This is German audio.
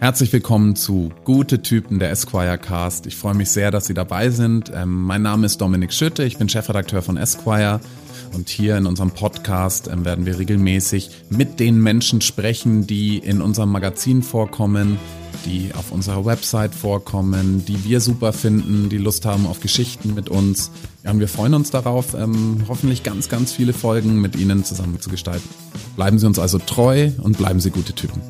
Herzlich willkommen zu Gute Typen der Esquire Cast. Ich freue mich sehr, dass Sie dabei sind. Ähm, mein Name ist Dominik Schütte, ich bin Chefredakteur von Esquire und hier in unserem Podcast ähm, werden wir regelmäßig mit den Menschen sprechen, die in unserem Magazin vorkommen, die auf unserer Website vorkommen, die wir super finden, die Lust haben auf Geschichten mit uns. Ja, und wir freuen uns darauf, ähm, hoffentlich ganz, ganz viele Folgen mit Ihnen zusammen zu gestalten. Bleiben Sie uns also treu und bleiben Sie gute Typen.